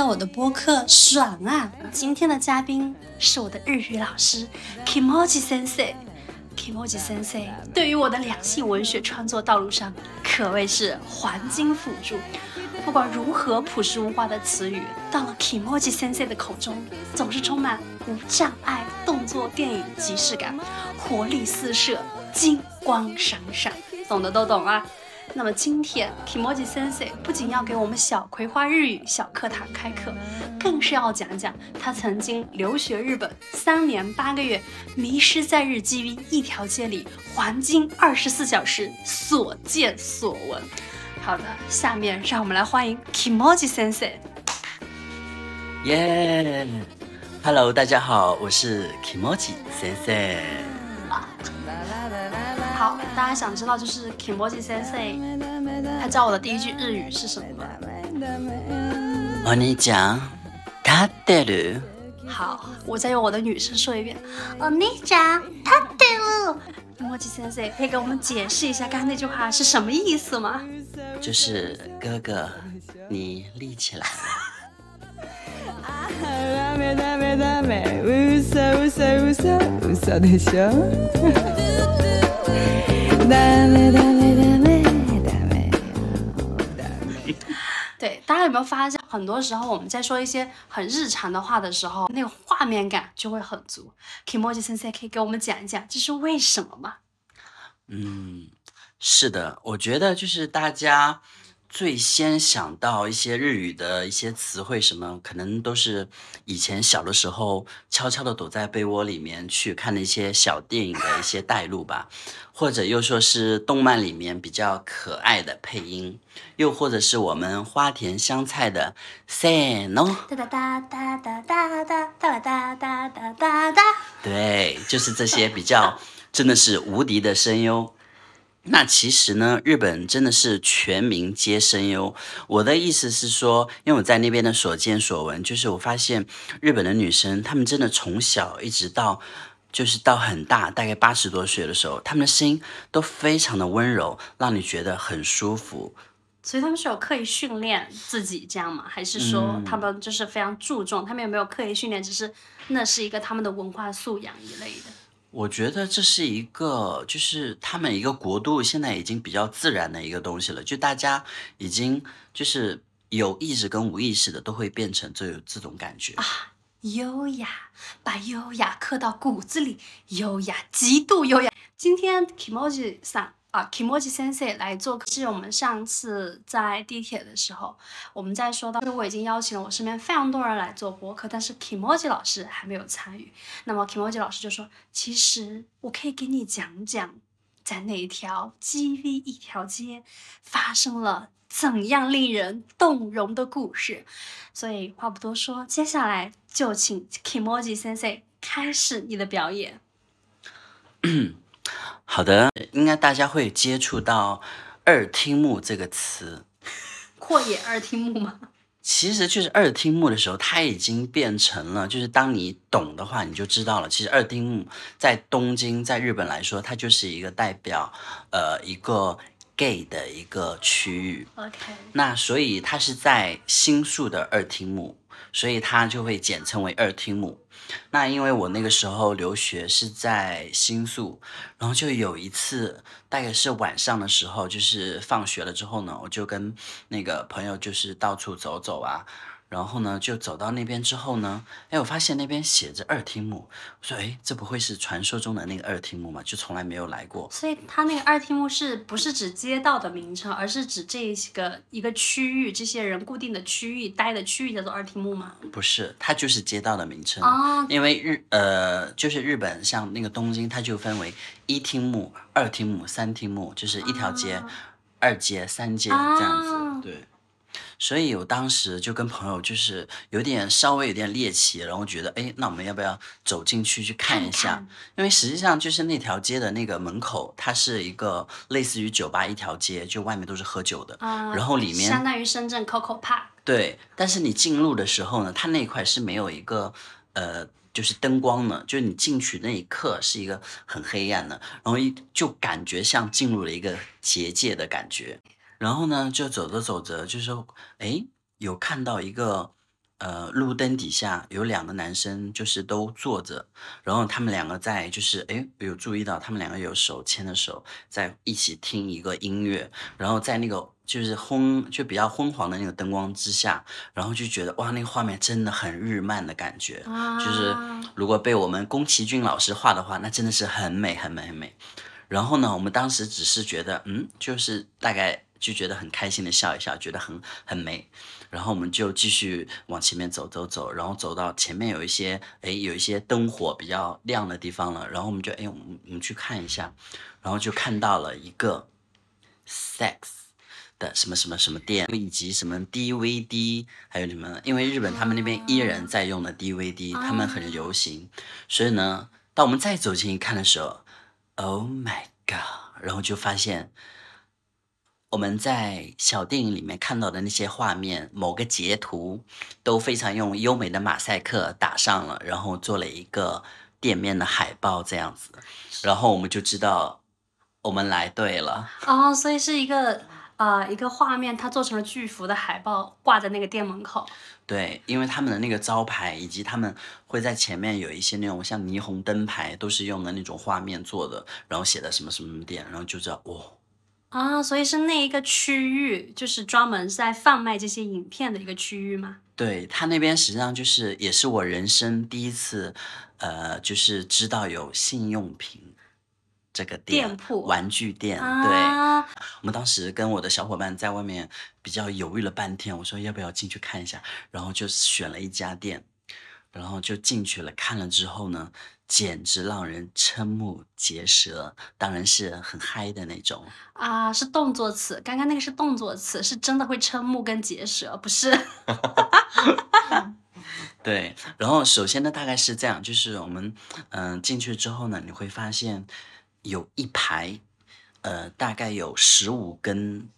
到我的播客爽啊！今天的嘉宾是我的日语老师 Kimoji Sensei。Kimoji Sensei 对于我的两性文学创作道路上可谓是黄金辅助。不管如何朴实无华的词语，到了 Kimoji Sensei 的口中，总是充满无障碍动作电影即视感，活力四射，金光闪闪，懂的都懂啊。那么今天 Kimoji Sensei 不仅要给我们小葵花日语小课堂开课，更是要讲讲他曾经留学日本三年八个月，迷失在日 GV 一条街里，黄金二十四小时所见所闻。好的，下面让我们来欢迎 Kimoji Sensei。耶、h e l l o 大家好，我是 Kimoji Sensei。好，大家想知道就是 Kimoji Sensei 他教我的第一句日语是什么吗？お兄ちゃん、立ってる？好，我再用我的女声说一遍。お兄ちゃん、立ってる。Kimoji Sensei 可以给我们解释一下刚刚那句话是什么意思吗？就是哥哥，你立起来了。ダメダメダメ嘘嘘嘘嘘でしょダメダメダメダメ 对，大家有没有发现，很多时候我们在说一些很日常的话的时候，那个画面感就会很足。Kimoji 先生可以给我们讲一讲这是为什么吗？嗯，是的，我觉得就是大家最先想到一些日语的一些词汇，什么可能都是以前小的时候悄悄的躲在被窝里面去看的一些小电影的一些带入吧，或者又说是动漫里面比较可爱的配音，又或者是我们花田香菜的 say no，哒哒哒哒哒哒哒哒哒哒哒哒哒。对，就是这些比较真的是无敌的声优。那其实呢，日本真的是全民皆声优。我的意思是说，因为我在那边的所见所闻，就是我发现日本的女生，她们真的从小一直到就是到很大，大概八十多岁的时候，她们的声音都非常的温柔，让你觉得很舒服。所以他们是有刻意训练自己这样吗？还是说他们就是非常注重？他们有没有刻意训练？只是那是一个他们的文化素养一类的。我觉得这是一个，就是他们一个国度现在已经比较自然的一个东西了，就大家已经就是有意识跟无意识的都会变成这这种感觉啊。优雅，把优雅刻到骨子里，优雅，极度优雅。今天 Kimoji 上啊，Kimoji Sensei 来做客，是我们上次在地铁的时候，我们在说到，我已经邀请了我身边非常多人来做播客，但是 Kimoji 老师还没有参与。那么 Kimoji 老师就说，其实我可以给你讲讲，在那一条 GV 一条街发生了怎样令人动容的故事。所以话不多说，接下来就请 Kimoji Sensei 开始你的表演。好的，应该大家会接触到二听目这个词。阔野二听目吗？其实就是二听目的时候，它已经变成了，就是当你懂的话，你就知道了。其实二听目在东京，在日本来说，它就是一个代表呃一个 gay 的一个区域。OK，那所以它是在新宿的二厅目，所以它就会简称为二厅目。那因为我那个时候留学是在新宿，然后就有一次，大概是晚上的时候，就是放学了之后呢，我就跟那个朋友就是到处走走啊，然后呢就走到那边之后呢，哎，我发现那边写着二厅目，我说哎，这不会是传说中的那个二厅目吗？就从来没有来过。所以它那个二听目是不是指街道的名称，而是指这个一个区域，这些人固定的区域待的区域叫做二听目吗？不是，它就是街道的名称。哦，因为日呃，就是日本像那个东京，它就分为一厅目、二厅目、三厅目，就是一条街、二街、三街这样子。啊对，所以我当时就跟朋友就是有点稍微有点猎奇，然后觉得哎，那我们要不要走进去去看一下？看因为实际上就是那条街的那个门口，它是一个类似于酒吧一条街，就外面都是喝酒的，啊然后里面相当于深圳 Coco Park。对，但是你进入的时候呢，它那块是没有一个呃就是灯光呢，就是你进去那一刻是一个很黑暗的，然后一就感觉像进入了一个结界的感觉。然后呢，就走着走着，就是哎，有看到一个呃路灯底下有两个男生，就是都坐着，然后他们两个在就是哎有注意到他们两个有手牵着手在一起听一个音乐，然后在那个就是昏就比较昏黄的那个灯光之下，然后就觉得哇那个画面真的很日漫的感觉，就是如果被我们宫崎骏老师画的话，那真的是很美很美很美。然后呢，我们当时只是觉得嗯，就是大概。就觉得很开心的笑一笑，觉得很很美，然后我们就继续往前面走走走，然后走到前面有一些哎有一些灯火比较亮的地方了，然后我们就哎我们我们去看一下，然后就看到了一个 sex 的什么什么什么店，以及什么 DVD，还有什么，因为日本他们那边依然在用的 DVD，他们很流行，所以呢，当我们再走近一看的时候，Oh my god，然后就发现。我们在小电影里面看到的那些画面，某个截图都非常用优美的马赛克打上了，然后做了一个店面的海报这样子，然后我们就知道我们来对了。哦，所以是一个呃一个画面，它做成了巨幅的海报挂在那个店门口。对，因为他们的那个招牌以及他们会在前面有一些那种像霓虹灯牌，都是用的那种画面做的，然后写的什么什么店，然后就知道哦。啊，所以是那一个区域，就是专门在贩卖这些影片的一个区域吗？对他那边实际上就是也是我人生第一次，呃，就是知道有性用品这个店铺玩具店。对，我们当时跟我的小伙伴在外面比较犹豫了半天，我说要不要进去看一下，然后就选了一家店，然后就进去了。看了之后呢？简直让人瞠目结舌，当然是很嗨的那种啊！是动作词，刚刚那个是动作词，是真的会瞠目跟结舌，不是？对，然后首先呢，大概是这样，就是我们嗯进去之后呢，你会发现有一排，呃，大概有十五根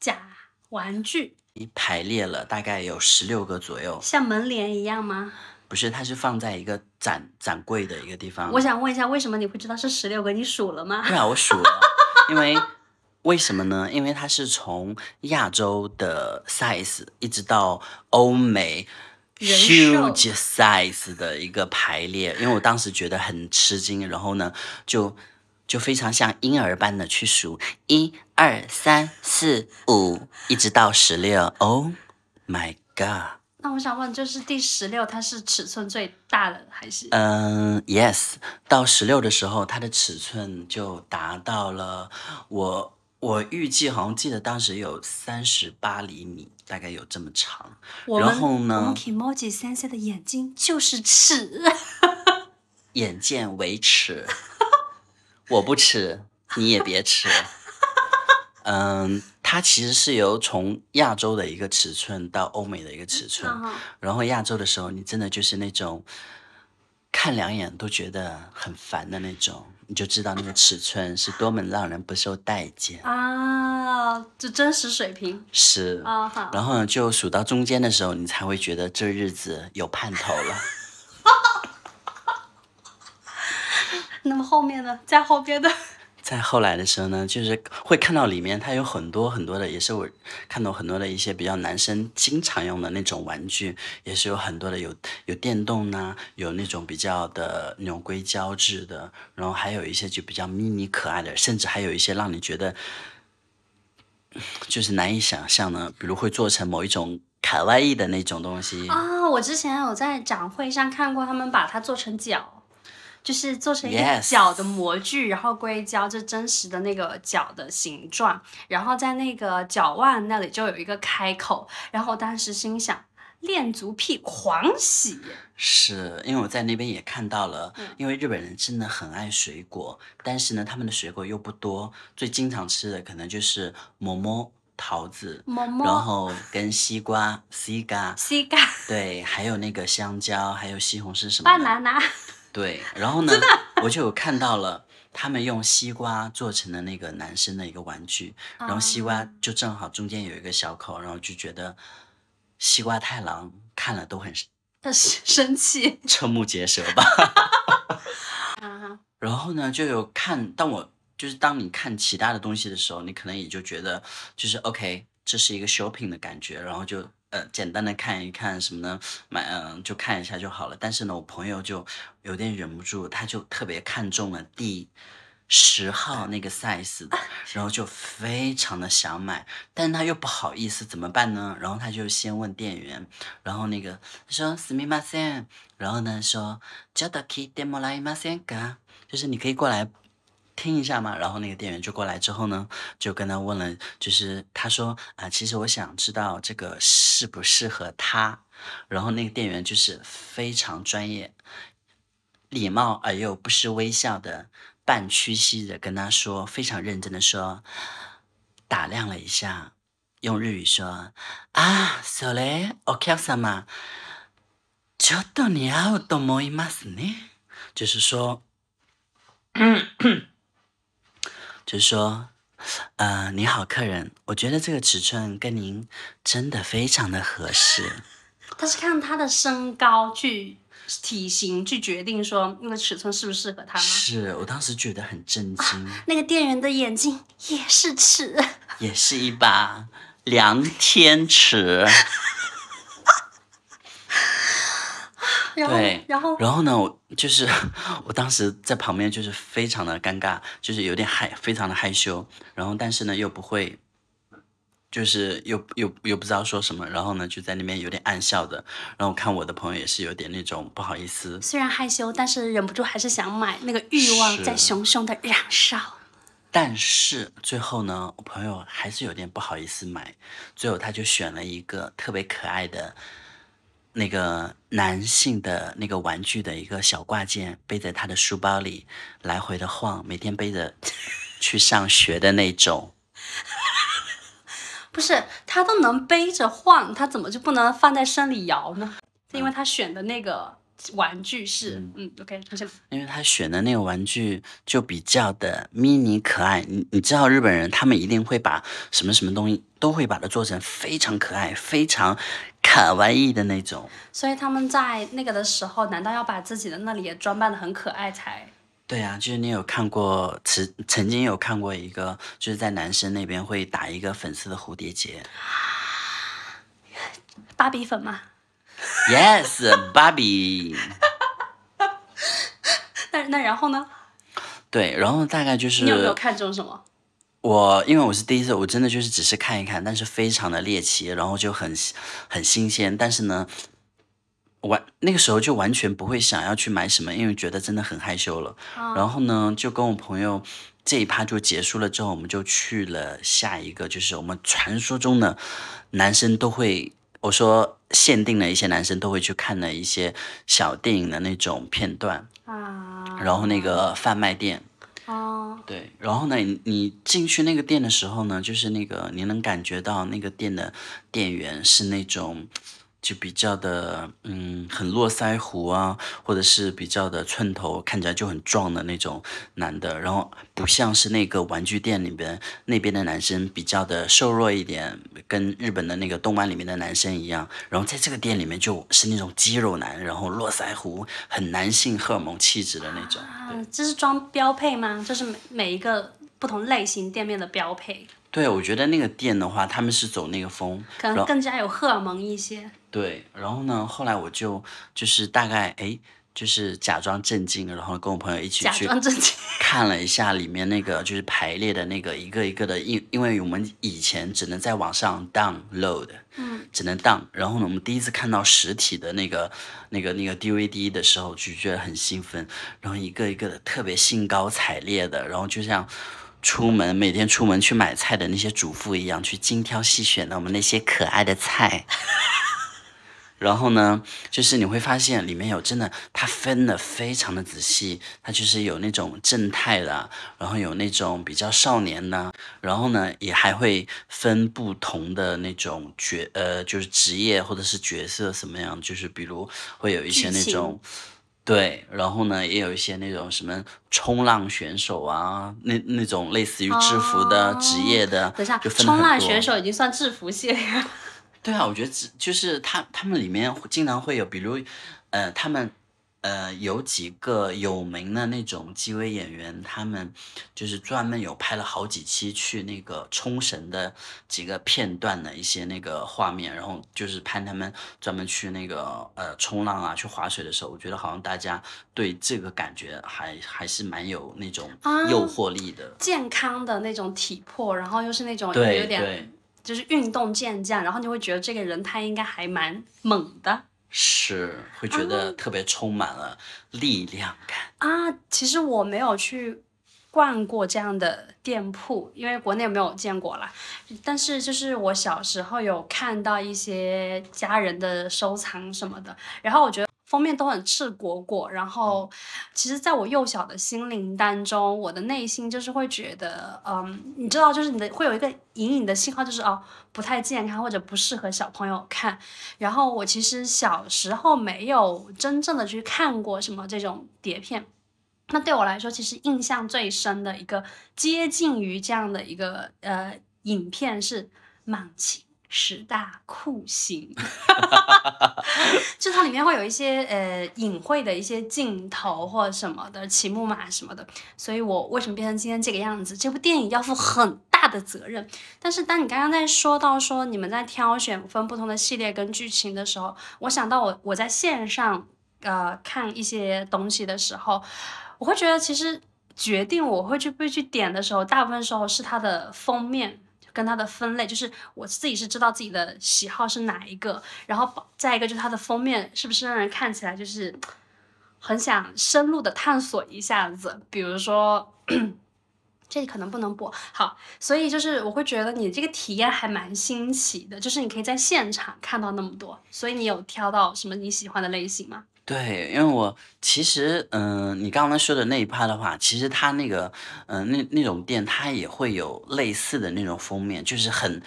假玩具，一排列了大概有十六个左右，像门帘一样吗？不是，它是放在一个展展柜的一个地方。我想问一下，为什么你会知道是十六个？你数了吗？对啊，我数了。因为为什么呢？因为它是从亚洲的 size 一直到欧美 huge size 的一个排列。因为我当时觉得很吃惊，然后呢，就就非常像婴儿般的去数一二三四五，一直到十六。Oh my god！那我想问，就是第十六，它是尺寸最大的还是？嗯，yes，到十六的时候，它的尺寸就达到了我我预计好像记得当时有三十八厘米，大概有这么长。然后呢，我们 Kimoji 先生的眼睛就是尺，眼见为尺，我不吃，你也别吃。嗯，它其实是由从亚洲的一个尺寸到欧美的一个尺寸，然后亚洲的时候，你真的就是那种看两眼都觉得很烦的那种，你就知道那个尺寸是多么让人不受待见啊！这真实水平是啊，然后呢，就数到中间的时候，你才会觉得这日子有盼头了。那么后面呢，在后边的。在后来的时候呢，就是会看到里面它有很多很多的，也是我看到很多的一些比较男生经常用的那种玩具，也是有很多的有有电动呢，有那种比较的那种硅胶质的，然后还有一些就比较迷你可爱的，甚至还有一些让你觉得就是难以想象的，比如会做成某一种卡哇伊的那种东西啊。我之前有在展会上看过，他们把它做成脚。就是做成一个脚的模具，然后硅胶，就真实的那个脚的形状，然后在那个脚腕那里就有一个开口，然后当时心想，恋足癖狂喜。是因为我在那边也看到了，因为日本人真的很爱水果，但是呢，他们的水果又不多，最经常吃的可能就是馍馍桃子，然后跟西瓜，西 瓜，西瓜，对，还有那个香蕉，还有西红柿什么的。banana。对，然后呢，我就有看到了他们用西瓜做成的那个男生的一个玩具，然后西瓜就正好中间有一个小口，然后就觉得西瓜太郎看了都很他 是生气。瞠目结舌吧。啊，然后呢，就有看，当我就是当你看其他的东西的时候，你可能也就觉得就是 OK，这是一个 shopping 的感觉，然后就呃简单的看一看什么呢，买嗯、就看一下就好了。但是呢，我朋友就有点忍不住，他就特别看中了第十号那个 size 的，然后就非常的想买，但他又不好意思，怎么办呢？然后他就先问店员，然后那个他说すみません，然后呢说ちょっと聞いてもらえませんか？就是你可以过来 听一下嘛。然后那个店员就过来之后呢，就跟他问了，就是他说啊、其实我想知道这个适不适合他。然后那个店员就是非常专业，礼貌而又不失微笑的，半屈膝的跟他说，非常认真的说，打量了一下，用日语说啊，それお客様、ちょっと似合うと思いますね。就是说， 就是说，呃，你好，客人，我觉得这个尺寸跟您真的非常的合适。他是看他的身高去体型去决定说那个尺寸适不适合他吗？是我当时觉得很震惊，那个店员的眼睛也是尺，也是一把量天尺。然后对，然后然后呢，我就是我当时在旁边就是非常的尴尬，就是有点害，非常的害羞，然后但是呢又不会，就是又又又不知道说什么，然后呢就在那边有点暗笑的，然后我看我的朋友也是有点那种不好意思，虽然害羞，但是忍不住还是想买，那个欲望在熊熊的燃烧。但是最后呢，我朋友还是有点不好意思买，最后他就选了一个特别可爱的。那个男性的那个玩具的一个小挂件，背在他的书包里，来回的晃，每天背着去上学的那种。不是，他都能背着晃，他怎么就不能放在身里摇呢？是因为他选的那个玩具是，嗯 o k 出现了。因为他选的那个玩具就比较的 mini 可爱，你你知道日本人他们一定会把什么什么东西都会把它做成非常可爱、非常卡哇伊的那种。所以他们在那个的时候，难道要把自己的那里也装扮的很可爱才？对啊，就是你有看过，曾曾经有看过一个，就是在男生那边会打一个粉色的蝴蝶结。芭比粉吗？Yes，芭比。那那然后呢？对，然后大概就是你有没有看中什么？我，因为我是第一次，我真的就是只是看一看，但是非常的猎奇，然后就很很新鲜，但是呢，完那个时候就完全不会想要去买什么，因为觉得真的很害羞了。然后呢，就跟我朋友这一趴就结束了之后，我们就去了下一个，就是我们传说中的男生都会，我说限定的一些男生都会去看的一些小电影的那种片段，啊，然后那个贩卖店。哦，对，然后呢，你你进去那个店的时候呢，就是那个你能感觉到那个店的店员是那种就比较的嗯很络腮胡啊，或者是比较的寸头，看起来就很壮的那种男的，然后不像是那个玩具店里边那边的男生比较的瘦弱一点，跟日本的那个动漫里面的男生一样，然后在这个店里面就是那种肌肉男，然后络腮胡，很男性荷尔蒙气质的那种。啊，这是装标配吗？就是每每一个不同类型店面的标配，对，我觉得那个店的话，他们是走那个风，可能更加有荷尔蒙一些。对，然后呢，后来我就就是大概哎，就是假装震惊，然后跟我朋友一起假去装正经，看了一下里面那个就是排列的那个一个一个的，因因为我们以前只能在网上 download，嗯，只能 down，然后呢，我们第一次看到实体的那个那个那个 DVD 的时候，就觉得很兴奋，然后一个一个的特别兴高采烈的，然后就像。出门每天出门去买菜的那些主妇一样，去精挑细选的我们那些可爱的菜。然后呢，就是你会发现里面有真的，它分的非常的仔细，它就是有那种正太的，然后有那种比较少年的，然后呢也还会分不同的那种角，呃，就是职业或者是角色什么样，就是比如会有一些那种。对，然后呢，也有一些那种什么冲浪选手啊，那那种类似于制服的、哦职业的，等一下，冲浪选手已经算制服系列了。对啊，我觉得只就是他他们里面经常会有，比如，呃，他们呃有几个有名的那种机位演员，他们就是专门有拍了好几期去那个冲绳的几个片段的一些那个画面，然后就是拍他们专门去那个呃冲浪啊，去划水的时候，我觉得好像大家对这个感觉还还是蛮有那种啊诱惑力的。健康的那种体魄，然后又是那种对有点对，就是运动健将，然后你会觉得这个人他应该还蛮猛的是会觉得特别充满了力量感。啊。其实我没有去逛过这样的店铺，因为国内没有见过啦。但是就是我小时候有看到一些家人的收藏什么的，然后我觉得。封面都很赤果果，然后其实在我幼小的心灵当中，我的内心就是会觉得，嗯，你知道，就是你的会有一个隐隐的信号，就是哦不太健康或者不适合小朋友看。然后我其实小时候没有真正的去看过什么这种碟片，那对我来说，其实印象最深的一个接近于这样的一个呃影片是《猛禽十大酷刑》，就它里面会有一些呃隐晦的一些镜头或者什么的骑木马什么的，所以我为什么变成今天这个样子？这部电影要负很大的责任。但是当你刚刚在说到说你们在挑选分不同的系列跟剧情的时候，我想到我我在线上呃看一些东西的时候，我会觉得其实决定我会去不会去点的时候，大部分时候是它的封面。跟它的分类，就是我自己是知道自己的喜好是哪一个，然后再一个就是它的封面是不是让人看起来就是很想深入的探索一下子，比如说。这里可能不能播，好，所以就是我会觉得你这个体验还蛮新奇的，就是你可以在现场看到那么多，所以你有挑到什么你喜欢的类型吗？对，因为我其实，嗯、你刚刚说的那一趴的话，其实它那个，嗯、那那种店它也会有类似的那种封面，就是很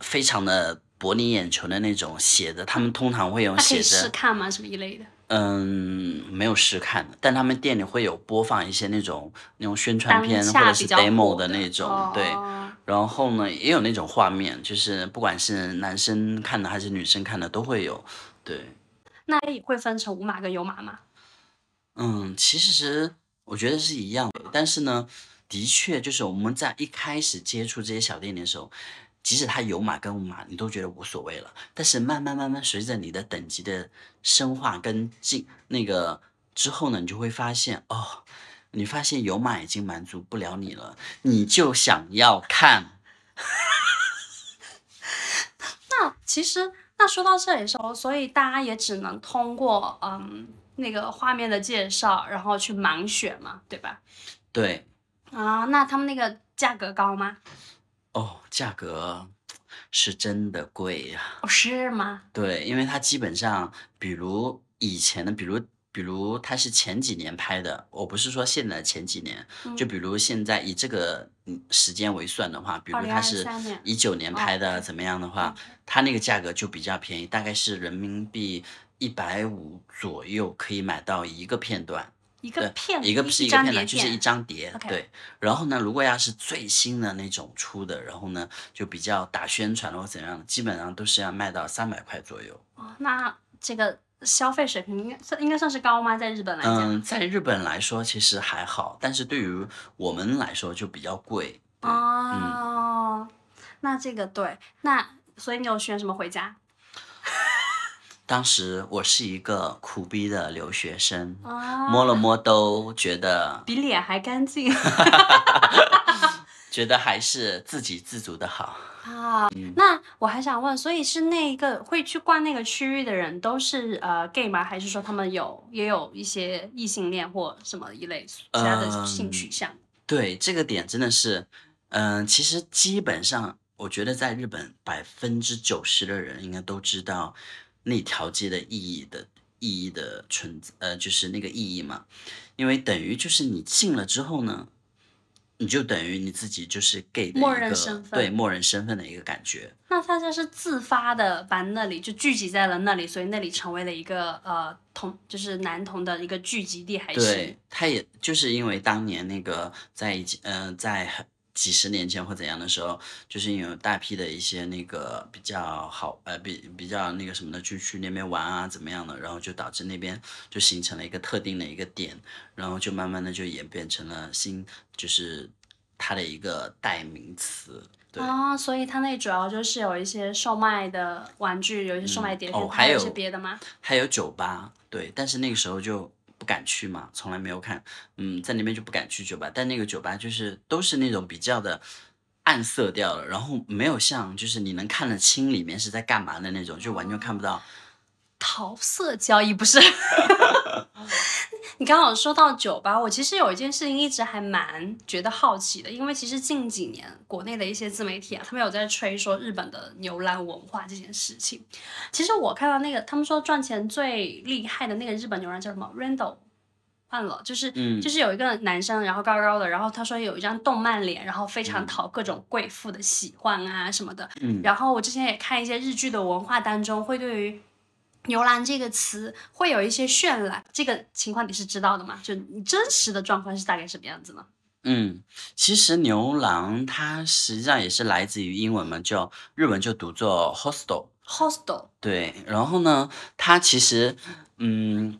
非常的博你眼球的那种写的，他们通常会用它可以写着试看吗？什么一类的？嗯，没有试看的，但他们店里会有播放一些那种那种宣传片或者是 demo 的那种，哦对。然后呢，也有那种画面，就是不管是男生看的还是女生看的都会有，对。那也会分成无码跟有码吗？嗯，其实我觉得是一样的，但是呢，的确就是我们在一开始接触这些小店的时候，即使它有码跟无码，你都觉得无所谓了。但是慢慢慢慢随着你的等级的深化跟进那个之后呢，你就会发现哦，你发现有码已经满足不了你了，你就想要看。那其实那说到这里的时候，所以大家也只能通过嗯那个画面的介绍，然后去盲选嘛，对吧？对，啊，那他们那个价格高吗？哦，价格是真的贵呀、哦，是吗？对，因为它基本上，比如以前的，比如比如它是前几年拍的，我不是说现在的前几年，就比如现在以这个嗯时间为算的话，比如它是2023年一九年拍的，哦怎么样的话，它那个价格就比较便宜，大概是人民币一百五左右可以买到一个片段。一个，片，一个不是一个片段，就是一张碟。对，然后呢，如果要是最新的那种出的，然后呢就比较打宣传或怎样的，基本上都是要卖到三百块左右。哦那这个消费水平应该算应该算是高吗？在日本来讲？嗯，在日本来说其实还好，但是对于我们来说就比较贵。对，哦，那这个对，那所以你有选什么回家？当时我是一个苦逼的留学生，啊，摸了摸都觉得 比脸还干净 觉得还是自给自足的好。啊。那我还想问，所以是那一个会去逛那个区域的人都是呃 gay 吗？还是说他们有也有一些异性恋或什么一类其他的性取向？对这个点真的是，嗯、其实基本上我觉得在日本百分之九十的人应该都知道那条街的意义的意义的存呃，就是那个意义嘛，因为等于就是你进了之后呢，你就等于你自己就是 gay 的默认身份对默认身份的一个感觉。那大家是自发的把那里就聚集在了那里，所以那里成为了一个呃同就是男同的一个聚集地，还是对，他也就是因为当年那个在一起，呃，在很几十年前或怎样的时候，就是因为有大批的一些那个比较好呃比比较那个什么的，就去那边玩啊怎么样的，然后就导致那边就形成了一个特定的一个点，然后就慢慢的就演变成了新就是它的一个代名词。对，啊，所以它那主要就是有一些售卖的玩具，有一些售卖碟片，哦还有还有一些别的吗？还有酒吧，对，但是那个时候就不敢去嘛，从来没有看，嗯，在那边就不敢去酒吧，但那个酒吧就是都是那种比较的暗色调的，然后没有像就是你能看得清里面是在干嘛的那种，就完全看不到。桃色交易不是？你刚好说到酒吧，我其实有一件事情一直还蛮觉得好奇的，因为其实近几年国内的一些自媒体啊，他们有在吹说日本的牛栏文化这件事情。其实我看到那个他们说赚钱最厉害的那个日本牛栏叫什么 Randall。换了，就是、嗯就是有一个男生，然后高高的，然后他说有一张动漫脸，然后非常讨各种贵妇的喜欢啊什么的。嗯然后我之前也看一些日剧的文化当中，会对于牛郎这个词会有一些渲染，这个情况你是知道的吗？就你真实的状况是大概什么样子呢嗯，其实牛郎它实际上也是来自于英文嘛，叫日文就读作 hostel。？Hostel 对，然后呢，它其实，嗯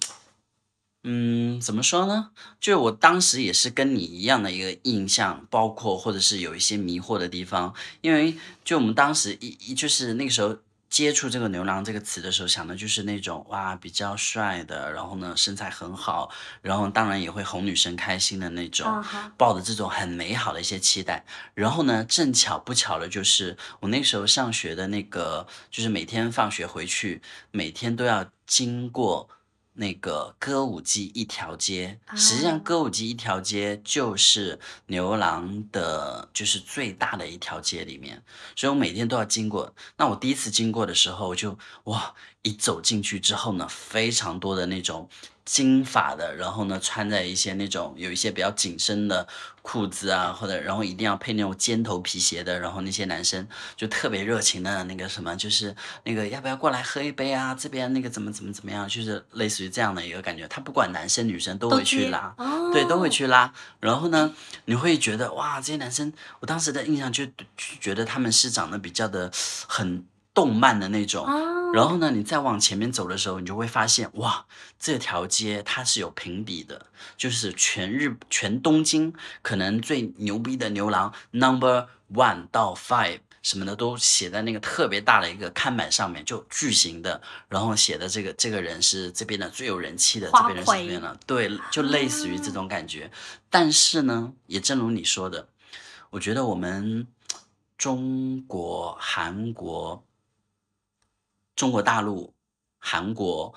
嗯，怎么说呢？就我当时也是跟你一样的一个印象，包括或者是有一些迷惑的地方，因为就我们当时一一就是那个时候。接触这个“牛郎”这个词的时候，想的就是那种哇比较帅的，然后呢身材很好，然后当然也会哄女生开心的那种，抱着这种很美好的一些期待。然后呢，正巧不巧的就是我那时候上学的那个，就是每天放学回去，每天都要经过那个歌舞伎一条街。实际上，啊歌舞伎一条街就是牛郎的，就是最大的一条街里面，所以我每天都要经过。那我第一次经过的时候，我就哇，一走进去之后呢，非常多的那种金发的，然后呢穿在一些那种有一些比较紧身的裤子啊，或者然后一定要配那种尖头皮鞋的，然后那些男生就特别热情的那个什么，就是那个要不要过来喝一杯啊？这边那个怎么怎么怎么样，就是类似于这样的一个感觉。他不管男生女生都都会去拉，哦对，都会去拉。然后呢，你会觉得哇，这些男生，我当时的印象就就觉得他们是长得比较的很动漫的那种。哦然后呢，你再往前面走的时候，你就会发现，哇，这条街它是有评比的，就是全日全东京可能最牛逼的牛郎 Number One 到 Five 什么的都写在那个特别大的一个看板上面，就巨型的，然后写的这个这个人是这边的最有人气的，这边人是这魁边的，对，就类似于这种感觉。但是呢，也正如你说的，我觉得我们中国、韩国、中国大陆、韩国、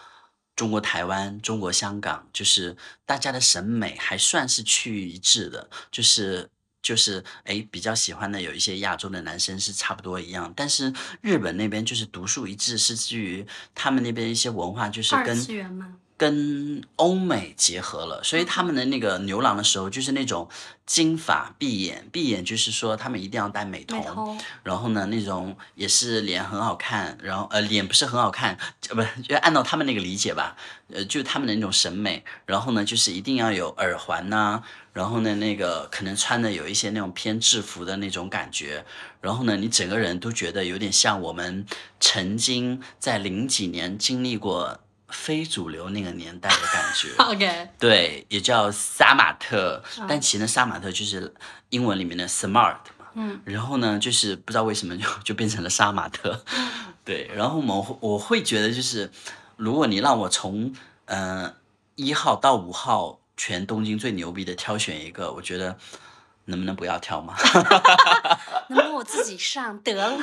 中国台湾、中国香港，就是大家的审美还算是趋于一致的，就是。就是哎，比较喜欢的有一些亚洲的男生是差不多一样，但是日本那边就是独树一帜，是基于他们那边一些文化就是二跟次元吗？跟欧美结合了，所以他们的那个牛郎的时候，就是那种金发碧眼，碧眼就是说他们一定要戴美瞳，美瞳然后呢那种也是脸很好看，然后呃脸不是很好看，呃不就按照他们那个理解吧，呃就他们的那种审美，然后呢就是一定要有耳环呐、然后呢那个可能穿的有一些那种偏制服的那种感觉，然后呢你整个人都觉得有点像我们曾经在零几年经历过。非主流那个年代的感觉，OK，对，也叫杀马特，但其实呢，杀马特就是英文里面的 smart 嘛。嗯，然后呢，就是不知道为什么就 就变成了杀马特。对，然后我我会觉得就是，如果你让我从嗯一号到五号全东京最牛逼的挑选一个，我觉得能不能不要挑嘛？能不能我自己上得了？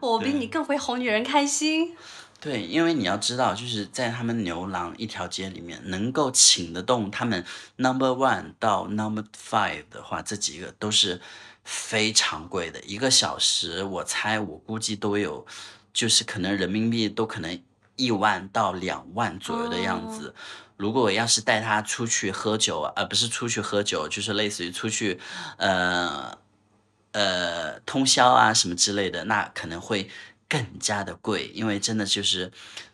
我比你更会哄女人开心。对，因为你要知道，就是在他们牛郎一条街里面，能够请得动他们 number one 到 number five 的话，这几个都是非常贵的。一个小时，我猜我估计都有，就是可能人民币都可能一万到两万左右的样子。如果我要是带他出去喝酒啊，而、不是出去喝酒，就是类似于出去，呃呃通宵啊什么之类的，那可能会更加的贵，因为真的就是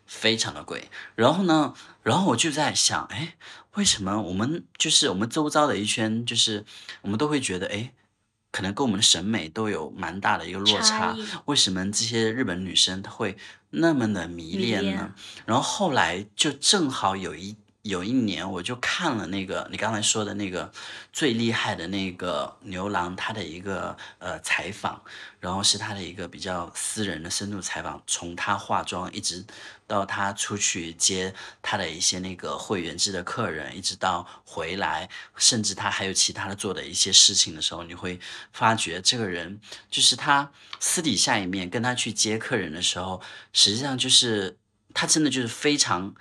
非常的贵。然后呢，然后我就在想，哎，为什么我们就是我们周遭的一圈，就是我们都会觉得，哎，可能跟我们的审美都有蛮大的一个落差差。为什么这些日本女生她会那么的迷恋呢？恋然后后来就正好有一有一年，我就看了那个你刚才说的那个最厉害的那个牛郎他的一个呃采访，然后是他的一个比较私人的深度采访，从他化妆一直到他出去接他的一些那个会员制的客人，一直到回来，甚至他还有其他的做的一些事情的时候，你会发觉这个人就是他私底下一面跟他去接客人的时候，实际上就是他真的就是非常。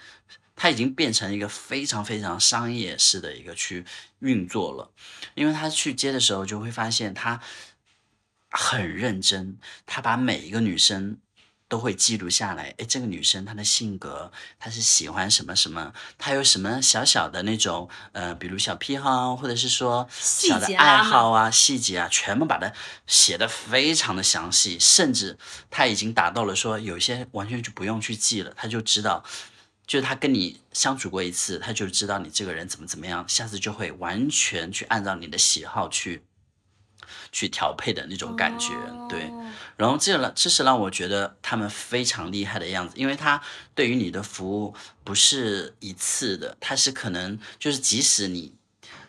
他已经变成一个非常非常商业式的一个去运作了，因为他去接的时候就会发现他很认真，他把每一个女生都会记录下来。哎，这个女生她的性格，她是喜欢什么什么，她有什么小小的那种呃，比如小癖好，或者是说细小的爱好啊、细节啊，全部把它写的非常的详细，甚至他已经达到了说有些完全就不用去记了，他就知道。就是他跟你相处过一次，他就知道你这个人怎么怎么样，下次就会完全去按照你的喜好去去调配的那种感觉，对。哦然后这让这是让我觉得他们非常厉害的样子，因为他对于你的服务不是一次的，他是可能就是即使你。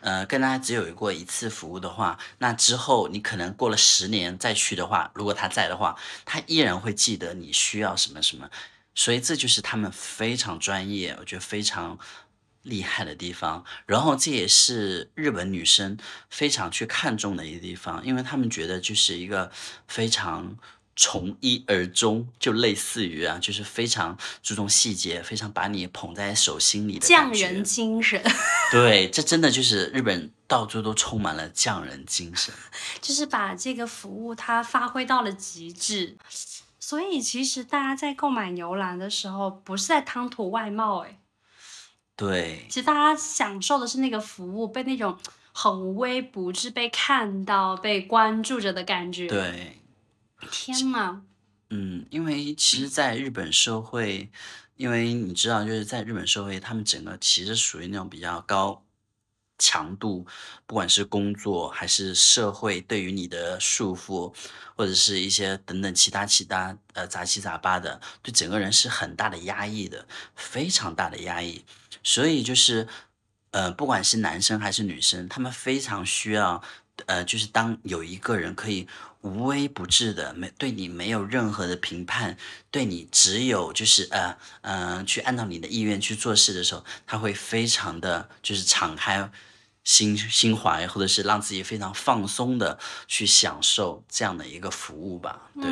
呃，跟他只有过一次服务的话，那之后你可能过了十年再去的话，如果他在的话，他依然会记得你需要什么什么，所以这就是他们非常专业，我觉得非常厉害的地方。然后这也是日本女生非常去看重的一个地方，因为他们觉得就是一个非常。从一而终，就类似于啊，就是非常注重细节，非常把你捧在手心里的匠人精神，对，这真的就是日本到处都充满了匠人精神。就是把这个服务它发挥到了极致。所以其实大家在购买牛栏的时候，不是在贪图外貌，诶，对，其实大家享受的是那个服务，被那种很无微不至、被看到、被关注着的感觉。，对，天呐，嗯，因为其实，在日本社会，因为你知道，就是在日本社会，他们整个其实属于那种比较高强度，不管是工作还是社会对于你的束缚，或者是一些等等其他其他呃杂七杂八的，对整个人是很大的压抑的，非常大的压抑。所以就是，呃，不管是男生还是女生，他们非常需要，呃，就是当有一个人可以无微不至的没对你没有任何的评判，对你只有就是呃呃去按照你的意愿去做事的时候，他会非常的就是敞开心心怀，或者是让自己非常放松的去享受这样的一个服务吧。对，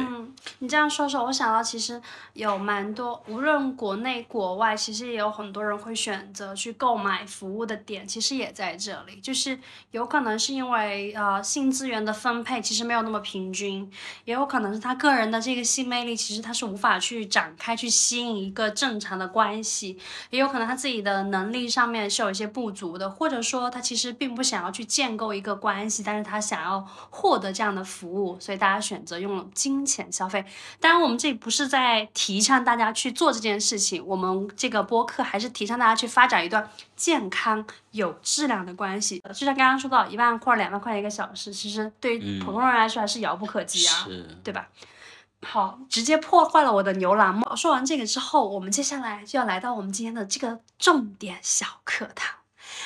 你这样说说，我想到其实有蛮多，无论国内国外，其实也有很多人会选择去购买服务的点，其实也在这里，就是有可能是因为呃性资源的分配其实没有那么平均，也有可能是他个人的这个性魅力，其实他是无法去展开去吸引一个正常的关系，也有可能他自己的能力上面是有一些不足的，或者说他其实并不想要去建构一个关系，但是他想要获得这样的服务，所以大家选择用金钱消费。当然，我们这里不是在提倡大家去做这件事情，我们这个播客还是提倡大家去发展一段健康、有质量的关系。就像刚刚说到一万块两万块一个小时，其实对于普通人来说还是遥不可及啊。是，对吧？好，直接破坏了我的牛栏梦。说完这个之后，我们接下来就要来到我们今天的这个重点小课堂，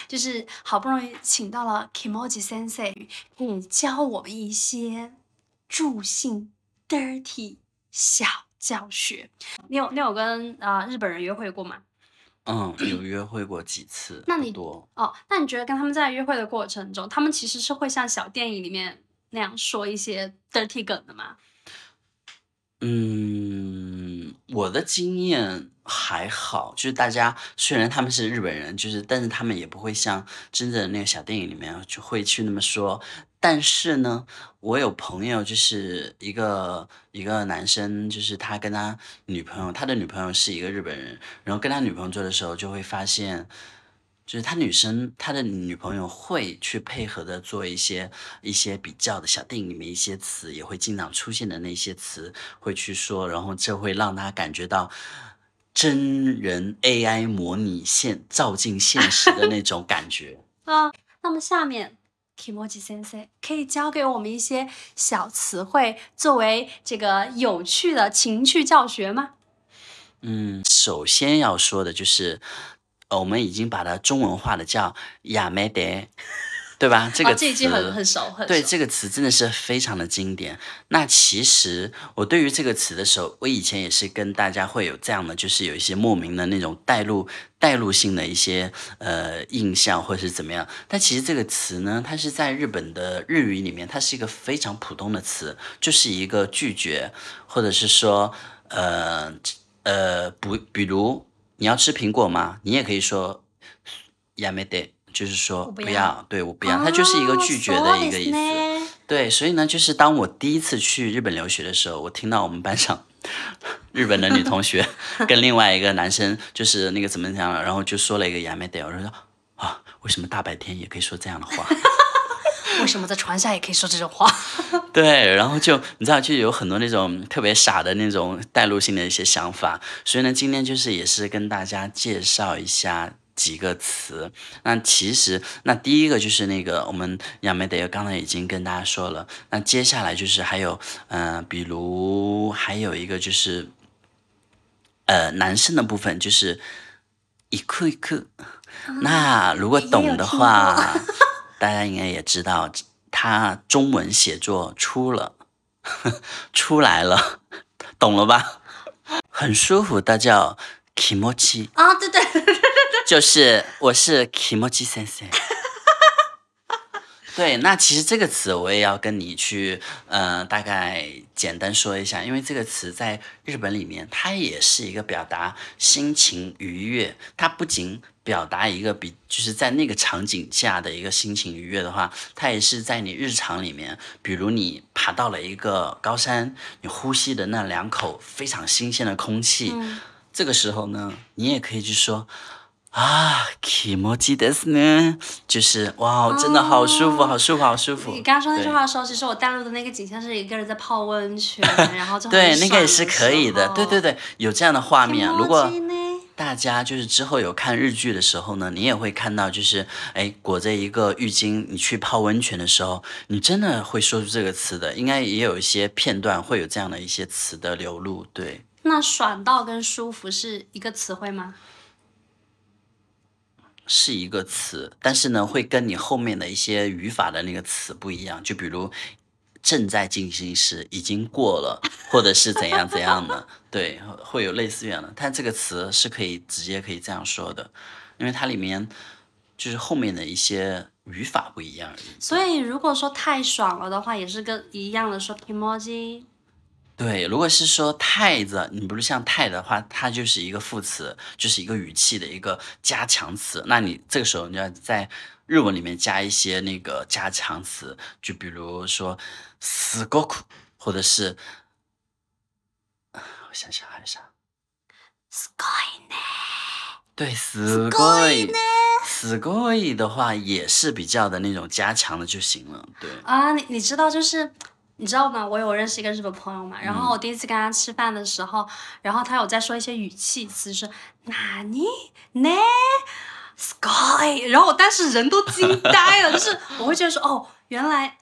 就是好不容易请到了 Kimoji Sensei，嗯，教我们一些助兴 dirty 小教学。你有你有跟啊、呃日本人约会过吗？嗯，有约会过几次，那你多。哦，那你觉得跟他们在约会的过程中，他们其实是会像小电影里面那样说一些 dirty 梗的吗？嗯，我的经验还好，就是大家虽然他们是日本人，就是但是他们也不会像真正的那个小电影里面就会去那么说。但是呢，我有朋友就是一个一个男生，就是他跟他女朋友，他的女朋友是一个日本人，然后跟他女朋友做的时候就会发现。就是他女生，他的女朋友会去配合的做一些一些比较的小电影里面一些词也会经常出现的那些词会去说，然后这会让他感觉到真人 AI 模拟现照进现实的 那种感觉。啊，那么下面 Kimoji 先生可以教给我们一些小词汇，作为这个有趣的情趣教学吗？嗯，首先要说的就是，呃，我们已经把它中文化的叫亚美德，对吧？这个哦，词、这一句很很熟，很熟对这个词真的是非常的经典。那其实我对于这个词的时候，我以前也是跟大家会有这样的，就是有一些莫名的那种带入、带入性的一些呃印象，或者是怎么样。但其实这个词呢，它是在日本的日语里面，它是一个非常普通的词，就是一个拒绝，或者是说呃呃不，比如你要吃苹果吗？你也可以说やめて。 就是说不要对我不要，它就是一个拒绝的一个意思。对，所以呢，就是当我第一次去日本留学的时候，我听到我们班上日本的女同学 跟另外一个男生就是那个怎么讲，然后就说了一个亚美得，我就说啊，为什么大白天也可以说这样的话？为什么在床下也可以说这种话？对，然后就你知道，就有很多那种特别傻的那种带入性的一些想法，所以呢，今天就是也是跟大家介绍一下。几个词，那其实那第一个就是那个我们亚美德刚才已经跟大家说了，那接下来就是还有嗯、呃比如还有一个就是呃男生的部分就是一库一库，那如果懂的话，大家应该也知道，它中文写作出了 出来了，懂了吧？很舒服，它叫 kimochi。啊，对对对对对，就是我是 Kimochi 先生。对，那其实这个词我也要跟你去，呃，大概简单说一下，因为这个词在日本里面，它也是一个表达心情愉悦，它不仅表达一个比就是在那个场景下的一个心情愉悦的话，它也是在你日常里面，比如你爬到了一个高山，你呼吸的那两口非常新鲜的空气，这个时候呢，你也可以去说。啊，kimochi ですね，就是哇，真的好舒服，哦好舒服，好舒服。你刚刚说那句对话的时候，其实我带入的那个景象是一个人在泡温泉，然后就很对，那个也爽是可以的。时候对对对，有这样的画面。如果 Kimochi 呢大家就是之后有看日剧的时候呢，你也会看到，就是哎，裹着一个浴巾，你去泡温泉的时候，你真的会说出这个词的。应该也有一些片段会有这样的一些词的流露。对，那爽到跟舒服是一个词汇吗？ 是一个词，但是呢，会跟你后面的一些语法的那个词不一样。就比如正在进行时，已经过了，或者是怎样怎样的，对，会有类似这样的。但这个词是可以直接可以这样说的，因为它里面就是后面的一些语法不一样而已。所以如果说太爽了的话，也是跟一样的说。对，如果是说太子，你不是像太的话，它就是一个副词，就是一个语气的一个加强词。那你这个时候你要在日文里面加一些那个加强词，就比如说すごく，或者是我想想还有啥？すごいね。对，すごい，すごい的话也是比较的那种加强的就行了。对，啊，你你知道就是。 你知道吗？我有认识一个日本朋友嘛，然嗯后我第一次跟他吃饭的时候，然后他有在说一些语气词，是哪尼呢？sky，然后我当时人都惊呆了，就是我会觉得说，哦，原来，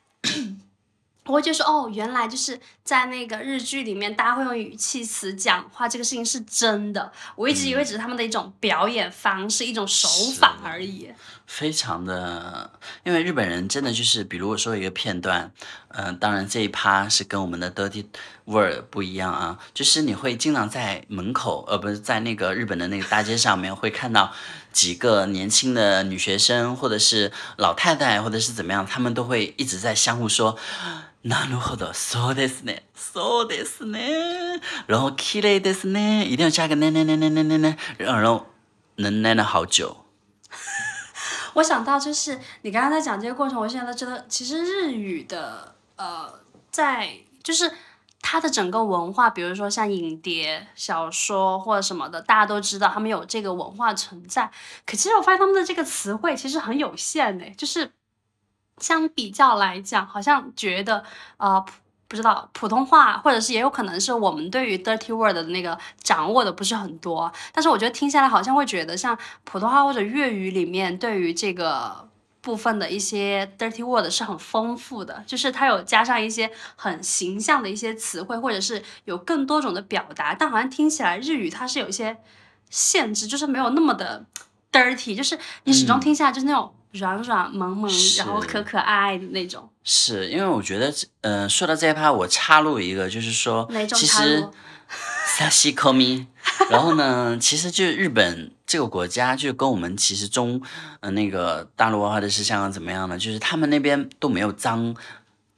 我会觉得说，哦，原来就是在那个日剧里面，大家会用语气词讲话，这个事情是真的。我一直以为只是他们的一种表演方式，一种手法而已。非常的，因为日本人真的就是，比如我说一个片段，嗯、当然这一趴是跟我们的 dirty word 不一样啊，就是你会经常在门口，呃，不是在那个日本的那个大街上面会看到几个年轻的女学生，或者是老太太，或者是怎么样，他们都会一直在相互说。なるほど、そうですね、そうですね，然后綺麗ですね，一定要加个呢呢呢呢呢呢呢，然后能呢呢好久。我想到就是你刚刚在讲这个过程，我现在都觉得，其实日语的呃，在就是它的整个文化，比如说像影碟、小说或者什么的，大家都知道他们有这个文化存在。可其实我发现他们的这个词汇其实很有限的，就是 相比较来讲，好像觉得呃。不知道普通话，或者是也有可能是我们对于 dirty word 的那个掌握的不是很多，但是我觉得听下来好像会觉得像普通话或者粤语里面对于这个部分的一些 dirty word 是很丰富的，就是它有加上一些很形象的一些词汇，或者是有更多种的表达，但好像听起来日语它是有一些限制，就是没有那么的 dirty，就是你始终听下来就是那种软软萌萌，然后可可爱爱的那种。是因为我觉得，呃，说到这一趴，我插入一个，就是说哪，种其实插入 sashi komi，然后呢，其实就是日本这个国家，就跟我们其实中，呃，那个大陆或者是香港怎么样呢？就是他们那边都没有脏，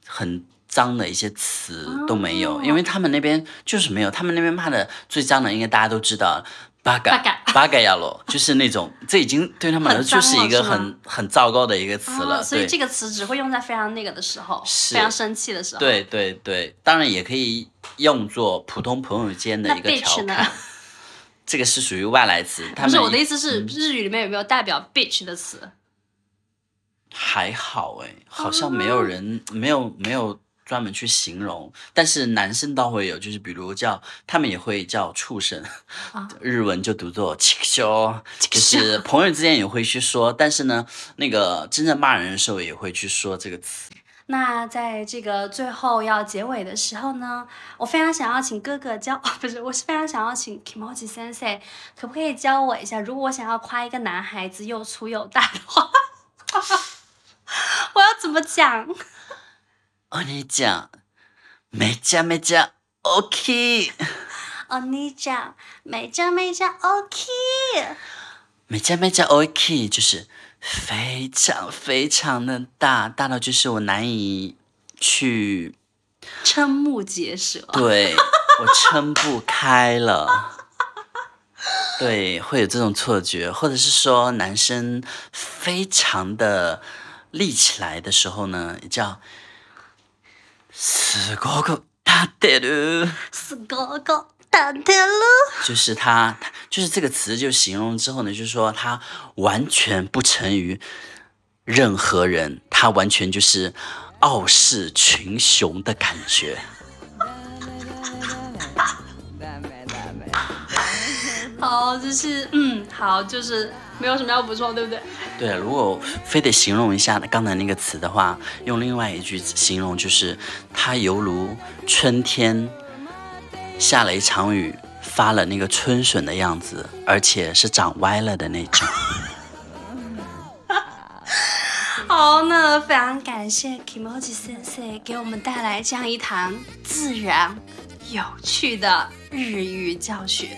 很脏的一些词都没有，因为他们那边就是没有，他们那边骂的最脏的，应该大家都知道。八嘎八嘎八嘎呀咯，就是那种，这已经对他们来说就是一个很很很糟糕的一个词了。哦，所以这个词只会用在非常那个的时候，非常生气的时候。，对对对，当然也可以用作普通朋友间的一个调侃。这个是属于外来词，他们不是我的意思嗯是，日语里面有没有代表 bitch 的词？还好哎，好像没哦有人、没有没有专门去形容，但是男生倒会有，就是比如叫他们也会叫畜生，啊 日文就读作 c h 就是朋友之间也会去说，但是呢，那个真正骂人的时候也会去说这个词。那在这个最后要结尾的时候呢，我非常想要请哥哥教，哦、不是，我是非常想要请 Kimoji Sensei，可不可以教我一下？如果我想要夸一个男孩子又粗又大的话，我要怎么讲？お兄ちゃん、めちゃめちゃ大きい。哦，你讲，没讲没讲，OK。めちゃめちゃ大きい，就是非常非常的大，大到就是我难以去，瞠目结舌。对我撑不开了。对，会有这种错觉，或者是说男生非常的立起来的时候呢，叫 すごく立ってる。是哥哥打的了。就是他，他就是这个词就形容之后呢，就是说他完全不成于任何人，他完全就是傲视群雄的感觉。 好，就是嗯，好，就是没有什么要补充，对不对？对，如果非得形容一下刚才那个词的话，用另外一句形容，就是它犹如春天下了一场雨，发了那个春笋的样子，而且是长歪了的那种。好，那非常感谢 Kimoji Sensei 给我们带来这样一堂自然、有趣的日语教学。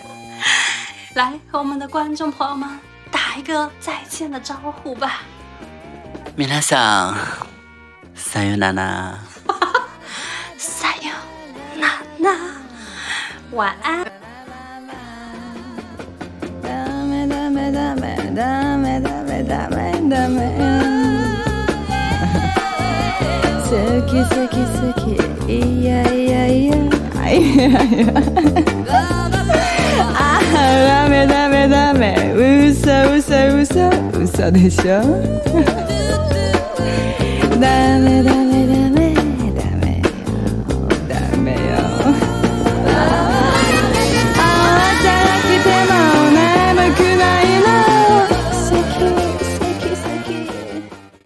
来，和我们的观众朋友们打一个再见的招呼吧。皆さん、さよなら。撒哟娜娜，晚安。ダメダメダメダメ ダメダメダメ嘘嘘嘘嘘でしょダメダメダメ